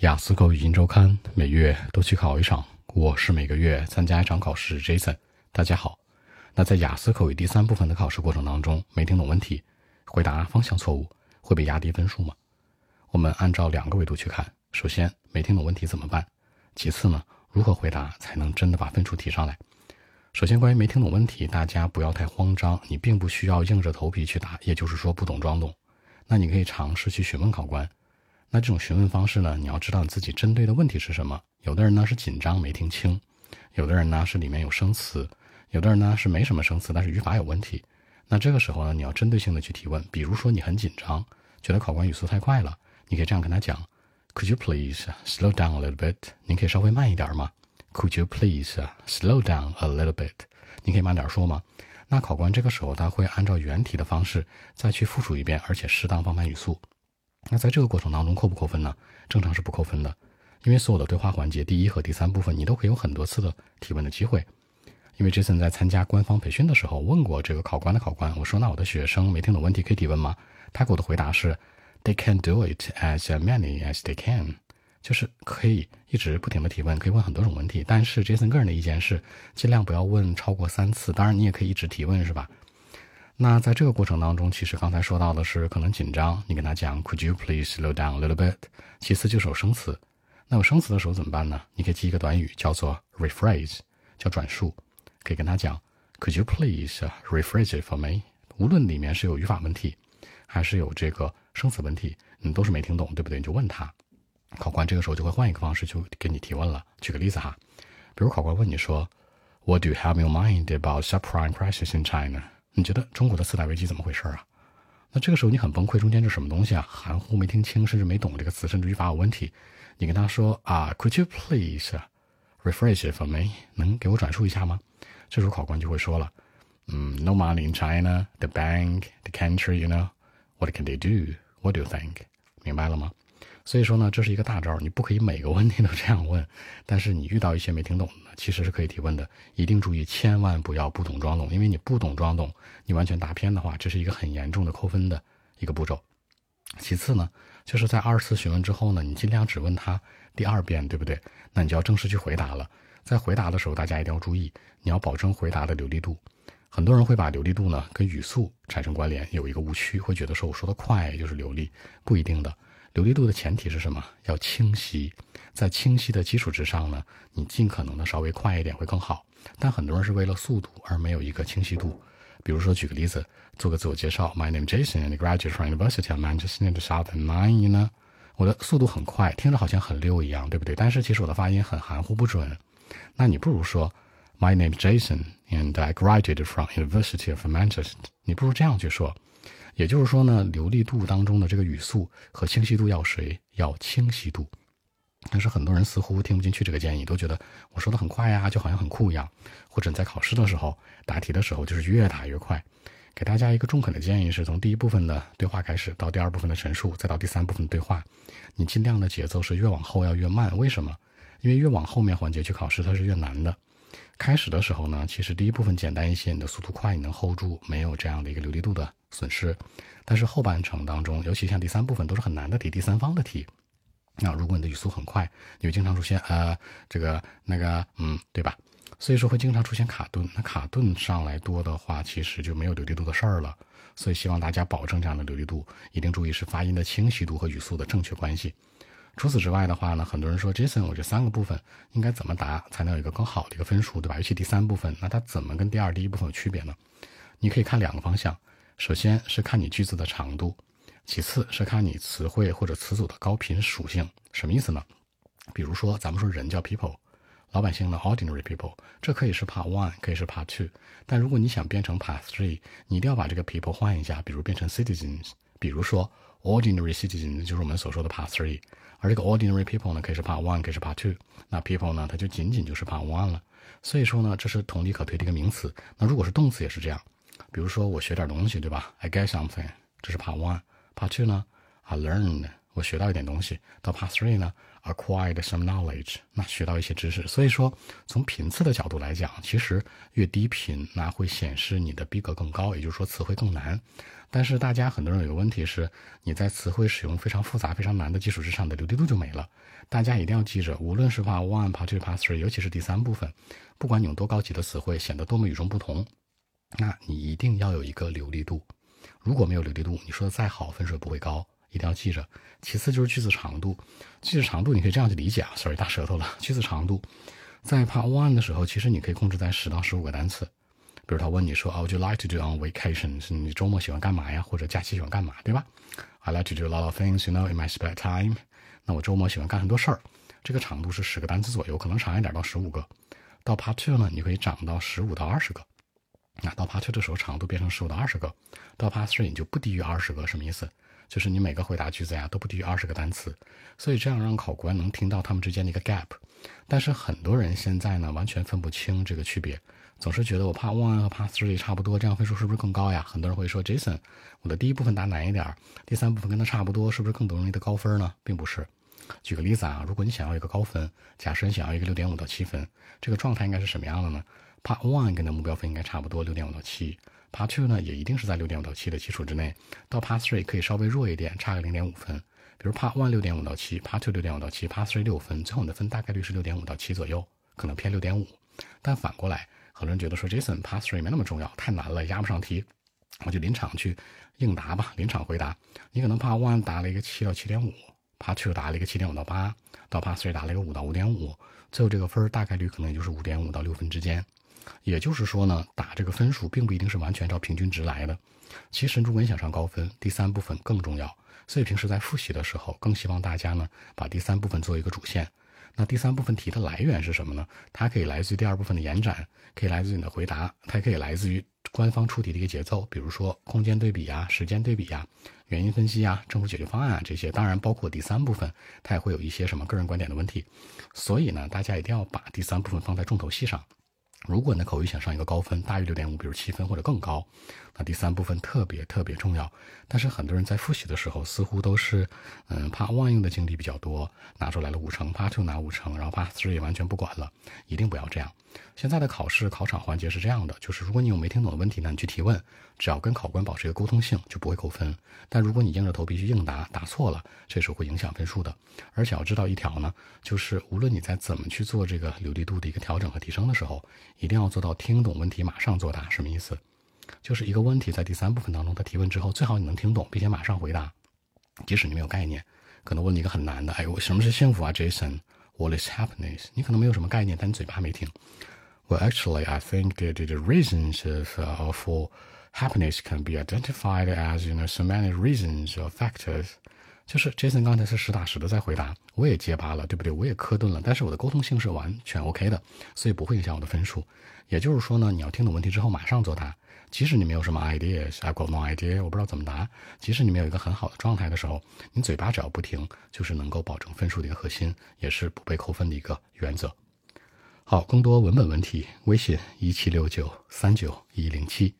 雅思口语音周刊每月都去考一场，我是每个月参加一场考试。Jason，大家好。那在雅思口语第三部分的考试过程当中，没听懂问题，回答方向错误，会被压低分数吗？我们按照两个维度去看。首先，没听懂问题怎么办？其次呢，如何回答才能真的把分数提上来？首先，关于没听懂问题，大家不要太慌张，你并不需要硬着头皮去答，也就是说不懂装懂。那你可以尝试去询问考官。那这种询问方式呢？你要知道你自己针对的问题是什么。有的人呢是紧张没听清，有的人呢是里面有生词，有的人呢是没什么生词，但是语法有问题。那这个时候呢，你要针对性的去提问。比如说你很紧张，觉得考官语速太快了，你可以这样跟他讲：Could you please slow down a little bit？您可以稍微慢一点吗？Could you please slow down a little bit？你可以慢点说吗？那考官这个时候他会按照原题的方式再去复述一遍，而且适当放慢语速。那在这个过程当中扣不扣分呢？正常是不扣分的，因为所有的对话环节第一和第三部分你都可以有很多次的提问的机会。因为 Jason 在参加官方培训的时候问过这个考官的考官，我说那我的学生没听懂问题可以提问吗？他给我的回答是，They can do it as many as they can，就是可以一直不停的提问，可以问很多种问题。但是 Jason 个人的意见是，尽量不要问超过三次。当然你也可以一直提问，是吧？那在这个过程当中，其实刚才说到的是可能紧张，你跟他讲，Could you please slow down a little bit？其次就是有生词，那有生词的时候怎么办呢？你可以记一个短语，叫做 rephrase，叫转述，可以跟他讲，Could you please rephrase it for me？无论里面是有语法问题，还是有这个生词问题，你都是没听懂，对不对？你就问他，考官这个时候就会换一个方式就给你提问了。举个例子哈，比如考官问你说，What do you have in mind about subprime crisis in China？你觉得中国的次贷危机怎么回事啊？那这个时候你很崩溃，中间这什么东西啊？含糊没听清，甚至没懂这个词，甚至语法有问题。你跟他说啊，Could you please rephrase it for me？能给我转述一下吗？这时候考官就会说了，嗯，No money in China, the bank, the country, you know, what can they do? What do you think？明白了吗？所以说呢，这是一个大招，你不可以每个问题都这样问，但是你遇到一些没听懂的，其实是可以提问的。一定注意，千万不要不懂装懂，因为你不懂装懂，你完全答偏的话，这是一个很严重的扣分的一个步骤。其次呢，就是在二次询问之后呢，你尽量只问他第二遍，对不对？那你就要正式去回答了。在回答的时候，大家一定要注意，你要保证回答的流利度。很多人会把流利度呢跟语速产生关联，有一个误区，会觉得说我说的快就是流利，不一定的。流利度的前提是什么？要清晰，在清晰的基础之上呢，你尽可能的稍微快一点会更好。但很多人是为了速度而没有一个清晰度。比如说，举个例子，做个自我介绍：My name Jason, and graduate from University of Manchester in the Southern Line 呢？我的速度很快，听着好像很溜一样，对不对？但是其实我的发音很含糊不准。那你不如说：My name Jason, and I graduated from University of Manchester。你不如这样去说。也就是说呢，流利度当中的这个语速和清晰度要谁？要清晰度。但是很多人似乎听不进去这个建议，都觉得我说的很快呀，就好像很酷一样。或者你在考试的时候答题的时候，就是越答越快。给大家一个中肯的建议是，从第一部分的对话开始，到第二部分的陈述，再到第三部分的对话，你尽量的节奏是越往后要越慢。为什么？因为越往后面环节去考试，它是越难的。开始的时候呢，其实第一部分简单一些，你的速度快，你能 hold 住，没有这样的一个流利度的损失。但是后半程当中，尤其像第三部分都是很难的题，第三方的题。那如果你的语速很快，你会经常出现呃这个那个嗯，对吧？所以说会经常出现卡顿。那卡顿上来多的话，其实就没有流利度的事儿了。所以希望大家保证这样的流利度，一定注意是发音的清晰度和语速的正确关系。除此之外的话呢，很多人说，Jason，我这三个部分应该怎么答才能有一个更好的一个分数，对吧？尤其第三部分，那它怎么跟第二、第一部分有区别呢？你可以看两个方向，首先是看你句子的长度，其次是看你词汇或者词组的高频属性。什么意思呢？比如说，咱们说人叫 people，老百姓呢 ordinary people，这可以是 part one，可以是 part two。但如果你想变成 part three，你一定要把这个 people 换一下，比如变成 citizens，比如说 ordinary citizen 就是我们所说的 part three。而这个 ordinary people 呢，可以是 part one，可以是 part two。那 people 呢，它就仅仅就是 part one 了。所以说呢，这是同理可推的一个名词。那如果是动词也是这样。比如说我学点东西，对吧？I get something，这是 part one。part two 呢？I learned 我学到一点东西。到 Part Three 呢，acquired some knowledge，那学到一些知识。所以说，从频次的角度来讲，其实越低频，那会显示你的逼格更高，也就是说词汇更难。但是大家很多人有个问题是，你在词汇使用非常复杂、非常难的基础之上，的流利度就没了。大家一定要记着，无论是把 One、Part Two、Part Three，尤其是第三部分，不管你用多高级的词汇，显得多么与众不同，那你一定要有一个流利度。如果没有流利度，你说的再好，分数也不会高。一定要记着。其次就是句子长度，句子长度你可以这样去理解啊，sorry 大舌头了。句子长度，在 Part One 的时候，其实你可以控制在十到十五个单词。比如他问你说，Would you like to do on vacation？是你周末喜欢干嘛呀？或者假期喜欢干嘛，对吧？I like to do a lot of things, you know, in my spare time。那我周末喜欢干很多事儿。这个长度是十个单词左右，可能长一点到十五个。到 Part Two 呢，你可以涨到十五到二十个。那到 Part Two 的时候，长度变成十五到二十个。到 Part Three 你就不低于二十个，什么意思？就是你每个回答句子呀都不低于二十个单词。所以这样让考官能听到他们之间的一个 gap。但是很多人现在呢，完全分不清这个区别。总是觉得我 Part One 和 Part Three 差不多，这样分数是不是更高呀？很多人会说，Jason，我的第一部分答难一点，第三部分跟他差不多，是不是更容易得高分呢？并不是。举个例子啊，如果你想要一个高分，假设你想要一个六点五到七分，这个状态应该是什么样的呢？Part One 跟的目标分应该差不多，六点五到七。Part Two 呢，也一定是在六点五到七的基础之内。到 Part Three 可以稍微弱一点，差个零点五分。比如 Part One 六点五到七，Part Two 六点五到七，Part Three 六分，最后你的分大概率是六点五到七左右，可能偏六点五。但反过来。很多人觉得说，Jason Part Three 没那么重要，太难了，压不上题，我就临场去应答吧，临场回答。你可能 Part One 答了一个七到七点五，Part Two 答了一个七点五到八，到 Part Three 答了一个五到五点五，最后这个分大概率可能也就是五点五到六分之间。也就是说呢，打这个分数并不一定是完全照平均值来的。其实如果你想上高分，第三部分更重要。所以平时在复习的时候，更希望大家呢把第三部分做一个主线。那第三部分题的来源是什么呢？它可以来自于第二部分的延展，可以来自于你的回答，它也可以来自于官方出题的一个节奏，比如说空间对比啊、时间对比呀、原因分析啊、政府解决方案啊这些。当然，包括第三部分，它也会有一些什么个人观点的问题。所以呢，大家一定要把第三部分放在重头戏上。如果你的口语想上一个高分，大于六点五，比如七分或者更高，那第三部分特别特别重要。但是很多人在复习的时候，似乎都是，嗯，Part One 用的精力比较多，拿出来了五成，Part Two 拿五成，然后 Part Three 也完全不管了。一定不要这样。现在的考试考场环节是这样的，就是如果你有没听懂的问题呢，你去提问，只要跟考官保持一个沟通性，就不会扣分。但如果你硬着头皮去应答，答错了，这时候会影响分数的。而且要知道一条呢，就是无论你在怎么去做这个流利度的一个调整和提升的时候，一定要做到听懂问题马上作答。什么意思？就是一个问题在第三部分当中，他提问之后，最好你能听懂，并且马上回答，即使你没有概念。可能问你一个很难的，哎，我什么是幸福啊，Jason？What is happiness？你可能没有什么概念，但你嘴巴没停。Well, actually, I think that the reasons of uh, for happiness can be identified as you know so many reasons or factors. 就是 Jason 刚才是实打实的在回答，我也结巴了，对不对？我也磕顿了，但是我的沟通性是完全 OK 的，所以不会影响我的分数。也就是说呢，你要听懂问题之后马上作答，即使你没有什么 ideas，I got no idea，我不知道怎么答。即使你没有一个很好的状态的时候，你嘴巴只要不停，就是能够保证分数的一个核心，也是不被扣分的一个原则。好，更多文本问题，微信一七六九三九一零七。